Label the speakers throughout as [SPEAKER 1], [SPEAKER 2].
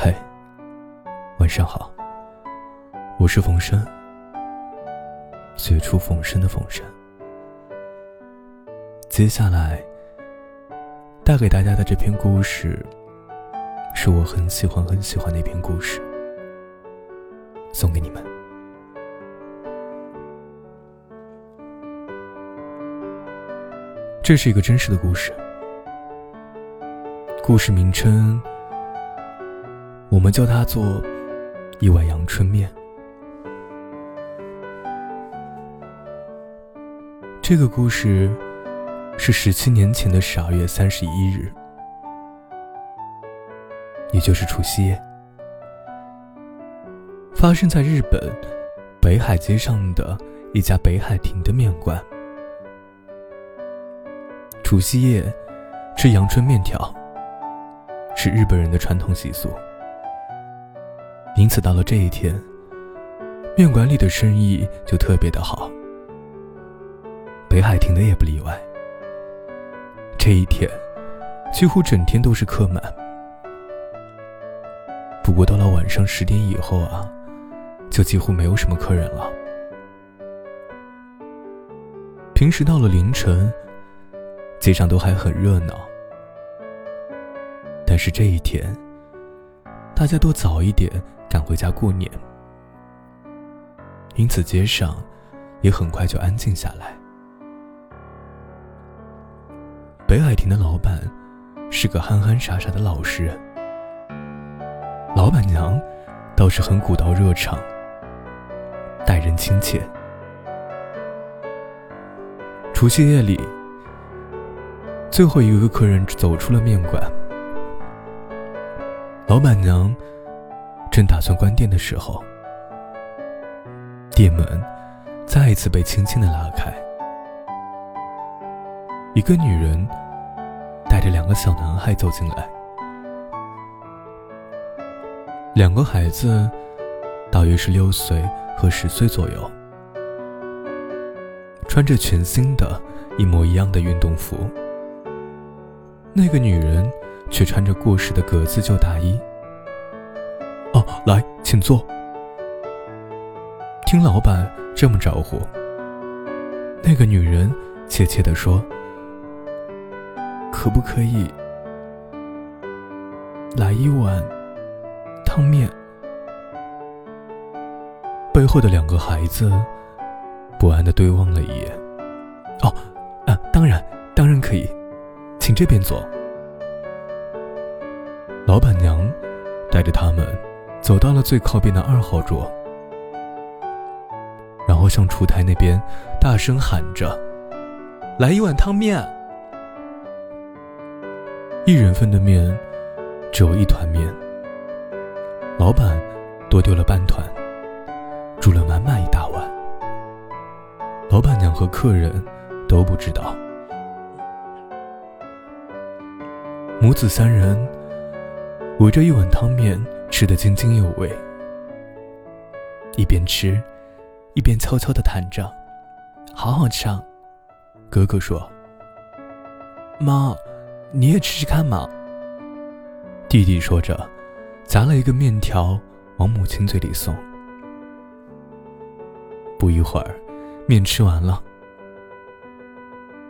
[SPEAKER 1] 嗨，晚上好，我是冯生，绝处逢生的冯生。接下来带给大家的这篇故事，是我很喜欢很喜欢的一篇故事，送给你们。这是一个真实的故事，故事名称我们叫它做一碗阳春面。这个故事是十七年前的十二月三十一日，也就是除夕夜，发生在日本北海街上的一家北海亭的面馆。除夕夜吃阳春面条是日本人的传统习俗，因此到了这一天，面馆里的生意就特别的好。北海亭的也不例外。这一天，几乎整天都是客满。不过到了晚上十点以后啊，就几乎没有什么客人了。平时到了凌晨。街上都还很热闹，但是这一天，大家都早一点赶回家过年，因此街上也很快就安静下来。北海亭的老板是个憨憨傻傻的老实人，老板娘倒是很古道热肠，待人亲切。除夕夜里。最后一个客人走出了面馆，老板娘正打算关店的时候，店门再一次被轻轻的拉开，一个女人带着两个小男孩走进来，两个孩子大约是六岁和十岁左右，穿着全新的一模一样的运动服。那个女人却穿着过时的格子旧大衣。来，请坐。听老板这么招呼，那个女人怯怯地说：“可不可以来一碗汤面？”背后的两个孩子不安地对望了一眼。哦，啊，当然，当然可以。请这边坐。老板娘带着他们走到了最靠边的二号桌，然后向厨台那边大声喊着：“来一碗汤面。”一人份的面只有一团面，老板多丢了半团，煮了满满一大碗。老板娘和客人都不知道。母子三人围着一碗汤面吃得津津有味，一边吃，一边悄悄地谈着：“好好吃啊！”哥哥说：“妈，你也吃吃看嘛。”弟弟说着，夹了一个面条往母亲嘴里送。不一会儿，面吃完了，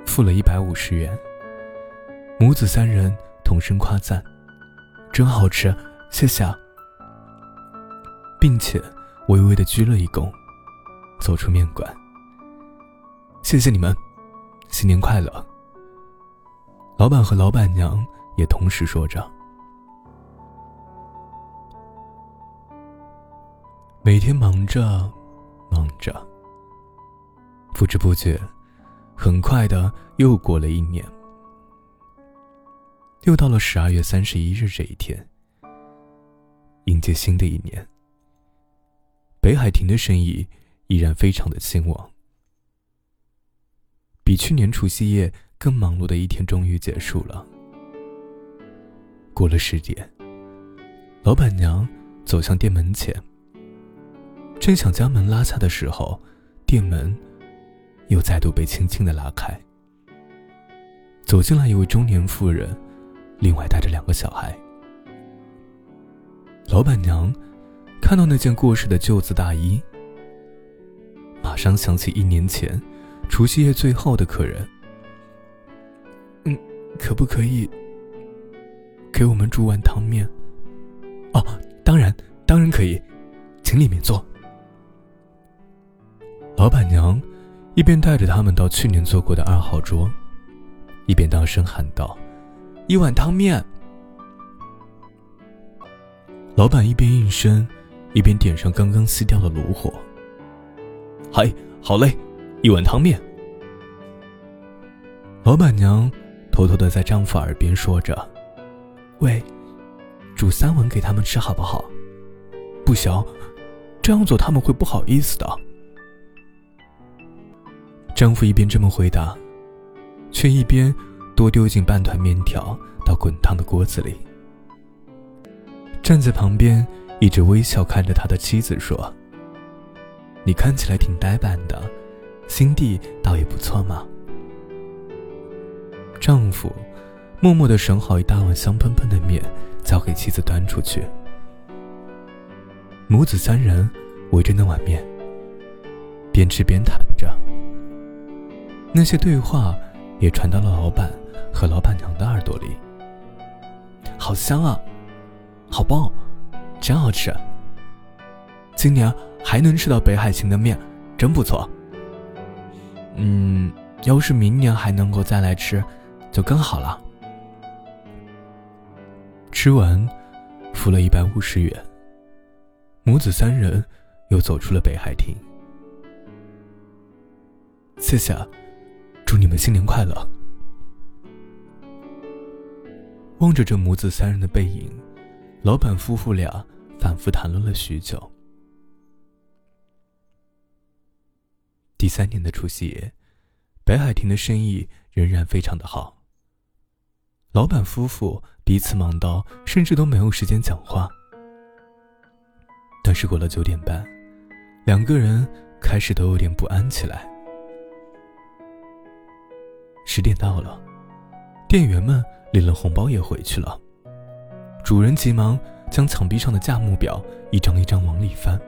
[SPEAKER 1] 付了一百五十元，母子三人。同声夸赞：“真好吃，谢谢。”并且微微的鞠了一躬，走出面馆。谢谢你们，新年快乐！老板和老板娘也同时说着。每天忙着，忙着，不知不觉，很快的又过了一年。又到了十二月三十一日这一天，迎接新的一年。北海亭的生意依然非常的兴旺。比去年除夕夜更忙碌的一天终于结束了。过了十点，老板娘走向店门前，正想将门拉下的时候，店门又再度被轻轻的拉开，走进来一位中年妇人。另外带着两个小孩，老板娘看到那件过时的旧字大衣，马上想起一年前除夕夜最后的客人。嗯，可不可以给我们煮碗汤面？哦，当然，当然可以，请里面坐。老板娘一边带着他们到去年坐过的二号桌，一边大声喊道：“一碗汤面。”老板一边应声，一边点上刚刚熄掉的炉火。“嗨，好嘞，一碗汤面。”老板娘偷偷的在丈夫耳边说着：“喂，煮三碗给他们吃好不好？不行，这样做他们会不好意思的。”丈夫一边这么回答，却一边多丢进半团面条到滚烫的锅子里。站在旁边一直微笑看着他的妻子说：“你看起来挺呆板的，心地倒也不错嘛。”丈夫默默的盛好一大碗香喷喷的面，交给妻子端出去。母子三人围着那碗面，边吃边谈着。那些对话也传到了老板和老板娘的耳朵里。好香啊，好棒，真好吃。今年还能吃到北海晴的面，真不错。嗯，要是明年还能够再来吃，就更好了。吃完，付了一百五十元，母子三人又走出了北海亭。谢谢。祝你们新年快乐！望着这母子三人的背影，老板夫妇俩反复谈论了许久。第三年的除夕夜，北海亭的生意仍然非常的好。老板夫妇彼此忙到甚至都没有时间讲话。但是过了九点半，两个人开始都有点不安起来。十点到了，店员们领了红包也回去了。主人急忙将墙壁上的价目表一张一张往里翻，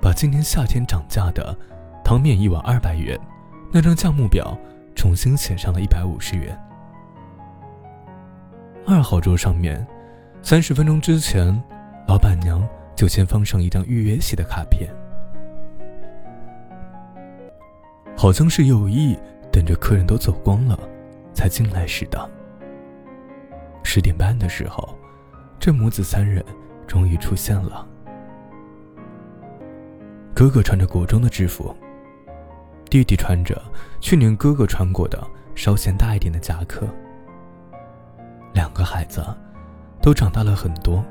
[SPEAKER 1] 把今年夏天涨价的汤面一碗二百元那张价目表重新写上了一百五十元。二号桌上面，三十分钟之前，老板娘就先放上一张预约席的卡片，好像是有意。等着客人都走光了，才进来似的。十点半的时候，这母子三人终于出现了。哥哥穿着国中的制服，弟弟穿着去年哥哥穿过的稍显大一点的夹克。两个孩子都长大了很多。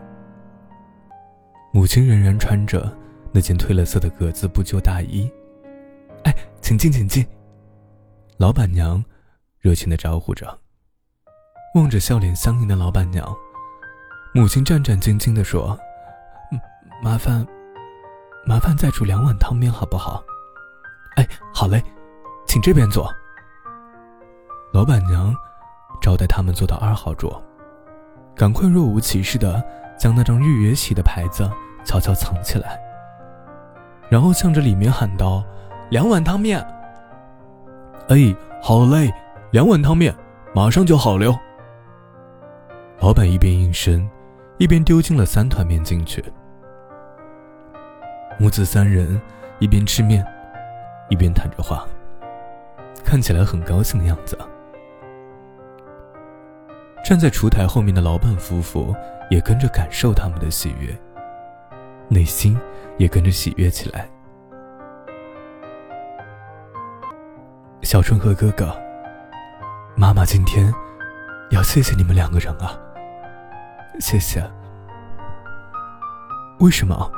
[SPEAKER 1] 母亲仍然穿着那件褪了色的格子布旧大衣。哎，请进，请进。老板娘热情的招呼着，望着笑脸相迎的老板娘，母亲战战兢兢的说：“麻烦，麻烦再煮两碗汤面好不好？”“哎，好嘞，请这边坐。”老板娘招待他们坐到二号桌，赶快若无其事的将那张预约席的牌子悄悄藏起来，然后向着里面喊道：“两碗汤面。”哎，好嘞，两碗汤面，马上就好了。老板一边应声，一边丢进了三团面进去。母子三人一边吃面，一边谈着话，看起来很高兴的样子。站在厨台后面的老板夫妇也跟着感受他们的喜悦，内心也跟着喜悦起来。小春和哥哥，妈妈今天要谢谢你们两个人啊！谢谢。为什么？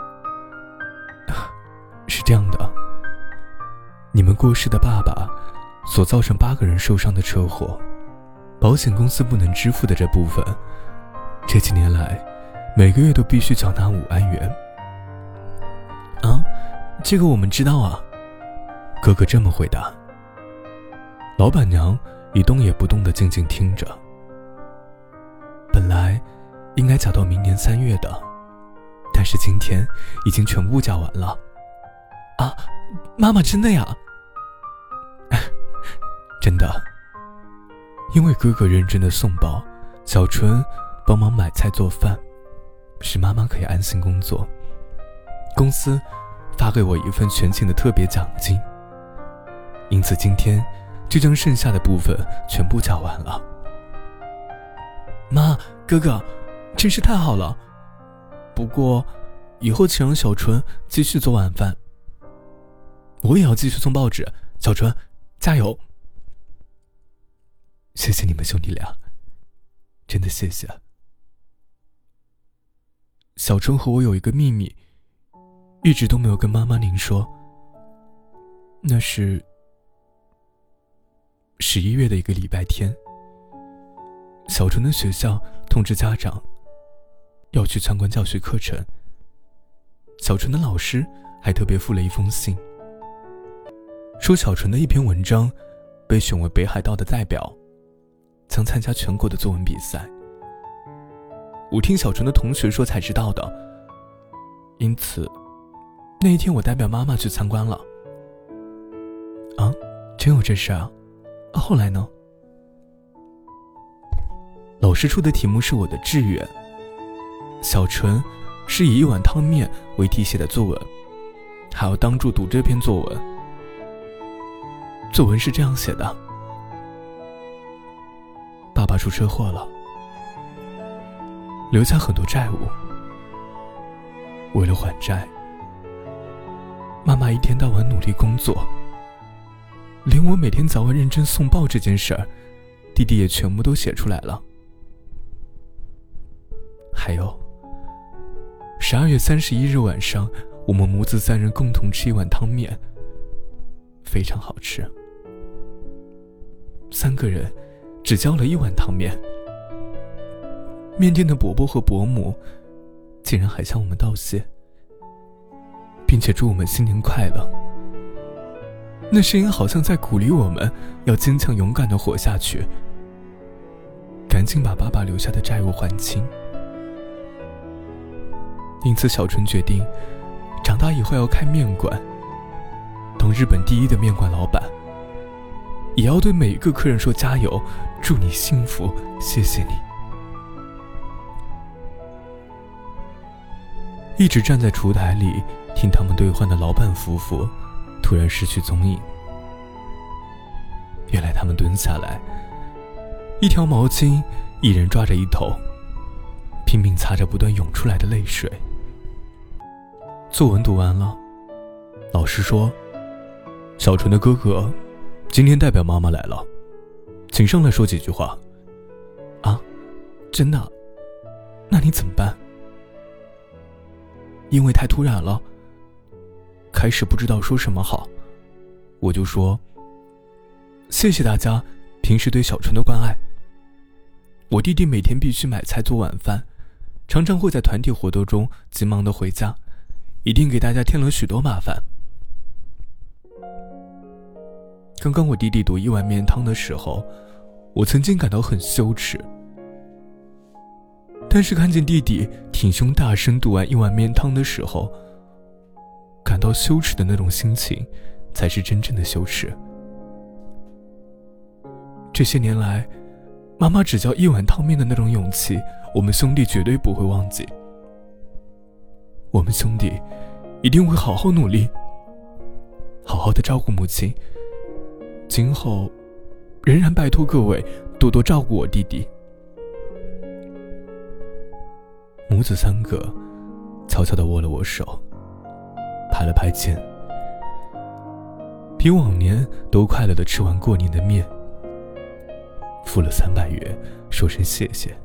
[SPEAKER 1] 是这样的，你们过世的爸爸所造成八个人受伤的车祸，保险公司不能支付的这部分，这几年来每个月都必须缴纳五万元。啊，这个我们知道啊。哥哥这么回答。老板娘一动也不动的静静听着。本来应该缴到明年三月的，但是今天已经全部交完了。啊，妈妈真的呀？真的。因为哥哥认真的送报，小春帮忙买菜做饭，使妈妈可以安心工作。公司发给我一份全勤的特别奖金，因此今天就将剩下的部分全部交完了。妈，哥哥，真是太好了。不过，以后请让小春继续做晚饭。我也要继续送报纸。小春，加油！谢谢你们兄弟俩，真的谢谢。小春和我有一个秘密，一直都没有跟妈妈您说。那是十一月的一个礼拜天，小春的学校通知家长要去参观教学课程。小纯的老师还特别附了一封信，说小纯的一篇文章被选为北海道的代表。将参加全国的作文比赛。我听小纯的同学说才知道的，因此那一天我代表妈妈去参观了。啊，真有这事啊？后来呢？老师出的题目是我的志愿。小纯是以一碗汤面为题写的作文，还要当众读这篇作文。作文是这样写的。爸爸出车祸了，留下很多债务。为了还债，妈妈一天到晚努力工作，连我每天早晚认真送报这件事儿，弟弟也全部都写出来了。还有，十二月三十一日晚上，我们母子三人共同吃一碗汤面，非常好吃。三个人。只交了一碗汤面，面店的伯伯和伯母竟然还向我们道谢，并且祝我们新年快乐。那声音好像在鼓励我们要坚强勇敢的活下去，赶紧把爸爸留下的债务还清。因此，小春决定长大以后要开面馆，当日本第一的面馆老板。也要对每一个客人说加油，祝你幸福，谢谢你。一直站在厨台里听他们对话的老板夫妇，突然失去踪影。原来他们蹲下来，一条毛巾，一人抓着一头，拼命擦着不断涌出来的泪水。作文读完了，老师说：“小纯的哥哥。”今天代表妈妈来了，请上来说几句话。啊，真的？那你怎么办？因为太突然了，开始不知道说什么好，我就说：谢谢大家平时对小纯的关爱。我弟弟每天必须买菜做晚饭，常常会在团体活动中急忙的回家，一定给大家添了许多麻烦。刚刚我弟弟读一碗面汤的时候，我曾经感到很羞耻。但是看见弟弟挺胸大声读完一碗面汤的时候，感到羞耻的那种心情，才是真正的羞耻。这些年来，妈妈只教一碗汤面的那种勇气，我们兄弟绝对不会忘记。我们兄弟一定会好好努力，好好的照顾母亲。今后，仍然拜托各位多多照顾我弟弟。母子三个悄悄的握了握手，拍了拍肩，比往年都快乐的吃完过年的面，付了三百元，说声谢谢，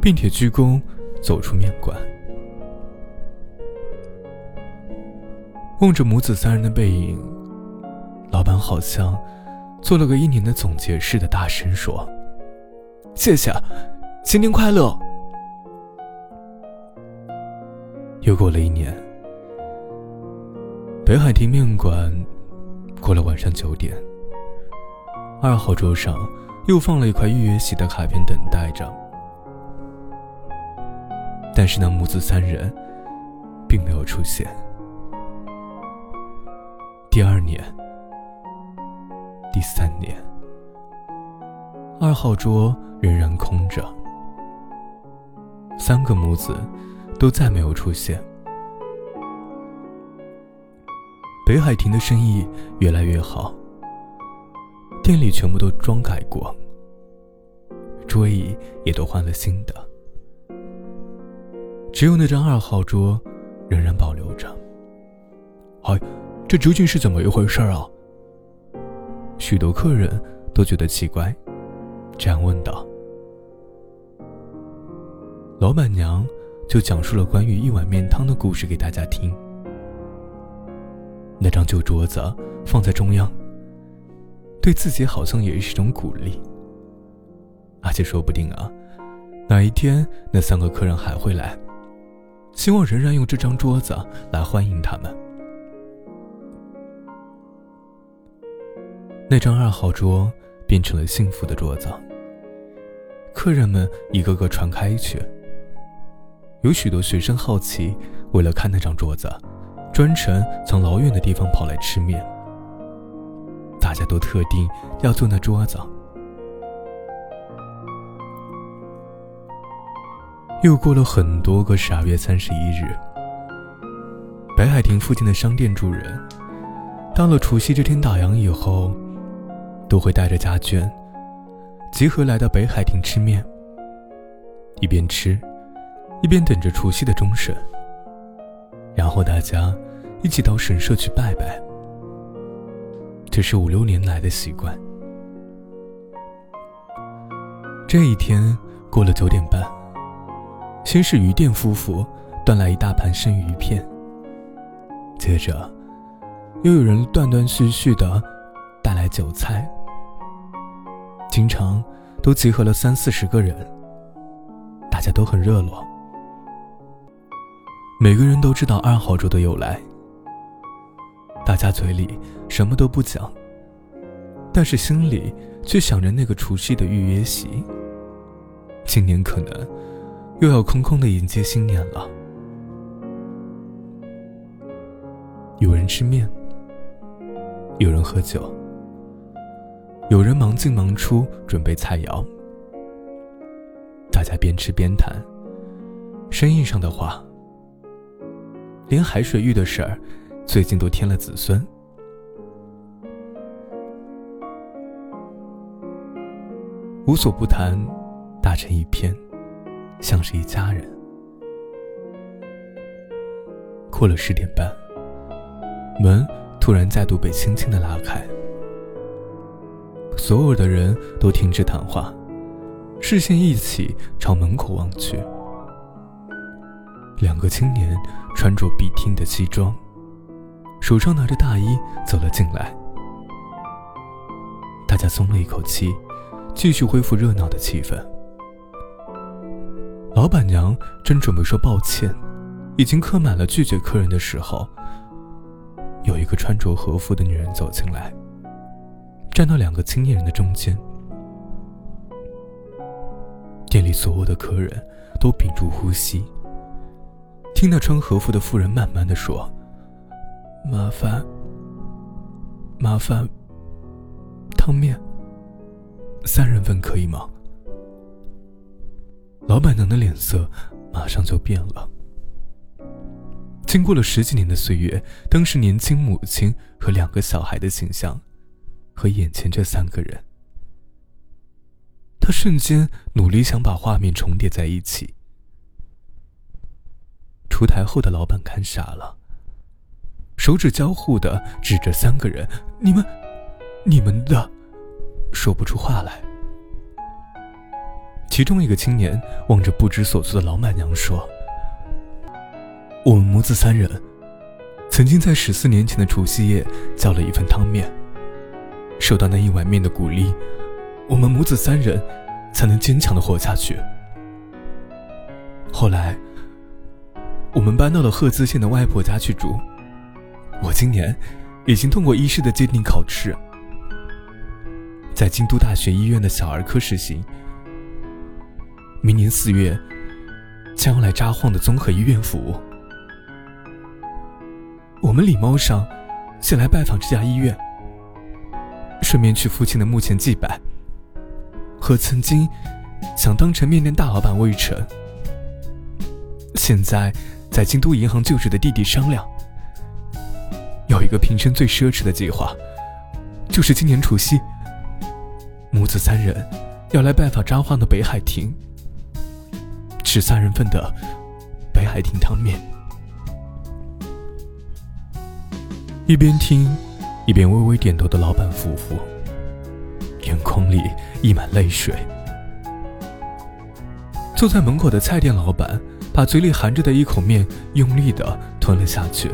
[SPEAKER 1] 并且鞠躬走出面馆，望着母子三人的背影。老板好像做了个一年的总结似的，大声说：“谢谢，新年快乐。”又过了一年，北海亭面馆过了晚上九点，二号桌上又放了一块预约席的卡片，等待着。但是那母子三人并没有出现。第二年，第三年，二号桌仍然空着，三个母子都再没有出现。北海亭的生意越来越好，店里全部都装改过，桌椅也都换了新的，只有那张二号桌仍然保留着。哎，这究竟是怎么一回事啊？许多客人都觉得奇怪，这样问道。老板娘就讲述了关于一碗面汤的故事给大家听。那张旧桌子放在中央，对自己好像也是一种鼓励。而且说不定啊，哪一天那三个客人还会来，希望仍然用这张桌子来欢迎他们。那张二号桌变成了幸福的桌子，客人们一个个传开去。有许多学生好奇，为了看那张桌子。专程从老远的地方跑来吃面，大家都特定要坐那桌子。又过了很多个十二月三十一日，北海亭附近的商店主人，到了除夕这天打烊以后，都会带着家眷，集合来到北海亭吃面，一边吃，一边等着除夕的钟声。然后大家一起到神社去拜拜，这是五六年来的习惯。这一天过了九点半，先是鱼店夫妇端来一大盘生鱼片，接着又有人断断续续的带来酒菜，经常都集合了三四十个人，大家都很热络。每个人都知道二号桌的由来，大家嘴里什么都不讲，但是心里却想着那个除夕的预约席。今年可能又要空空的迎接新年了。有人吃面，有人喝酒，有人忙进忙出准备菜肴，大家边吃边谈，生意上的话。连海水浴的事儿，最近都添了子孙，无所不谈，打成一片，像是一家人。过了十点半，门突然再度被轻轻的拉开，所有的人都停止谈话，视线一起朝门口望去。两个青年穿着笔挺的西装，手上拿着大衣走了进来。大家松了一口气，继续恢复热闹的气氛。老板娘正准备说抱歉，已经客满了，拒绝客人的时候，有一个穿着和服的女人走进来，站到两个青年人的中间。店里所有的客人都屏住呼吸。听那穿和服的妇人慢慢的说：“麻烦，麻烦，汤面，三人份可以吗？”老板娘的脸色马上就变了。经过了十几年的岁月，当时年轻母亲和两个小孩的形象，和眼前这三个人，他瞬间努力想把画面重叠在一起。出台后的老板看傻了，手指交互的指着三个人：“你们，你们的，说不出话来。”其中一个青年望着不知所措的老板娘说：“我们母子三人，曾经在十四年前的除夕夜叫了一份汤面，受到那一碗面的鼓励，我们母子三人才能坚强的活下去。后来。”我们搬到了赫兹县的外婆家去住。我今年已经通过医师的鉴定考试，在京都大学医院的小儿科实习。明年四月将来札幌的综合医院服务。我们礼貌上先来拜访这家医院，顺便去父亲的墓前祭拜，和曾经想当成面店大老板魏晨，现在在京都银行就职的弟弟商量，有一个平生最奢侈的计划，就是今年除夕，母子三人要来拜访札幌的北海亭，吃三人份的北海亭汤面。一边听，一边微微点头的老板夫妇，眼眶里溢满泪水。坐在门口的菜店老板，把嘴里含着的一口面用力的吞了下去，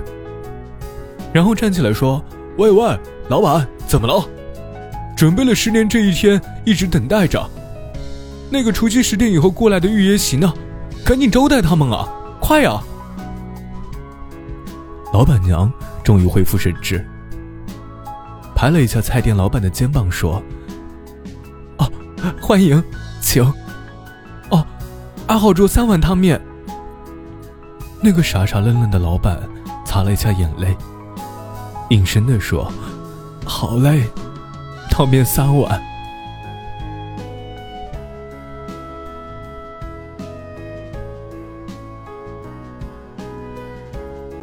[SPEAKER 1] 然后站起来说：“喂喂，老板，怎么了？准备了十年这一天，一直等待着。那个除夕十点以后过来的预约席呢？赶紧招待他们啊！快呀！”老板娘。终于恢复神智，拍了一下菜店老板的肩膀，说：“哦，欢迎，请。哦，二号桌三碗汤面。”那个傻傻愣愣的老板擦了一下眼泪，应声的说：“好嘞，汤面三碗。”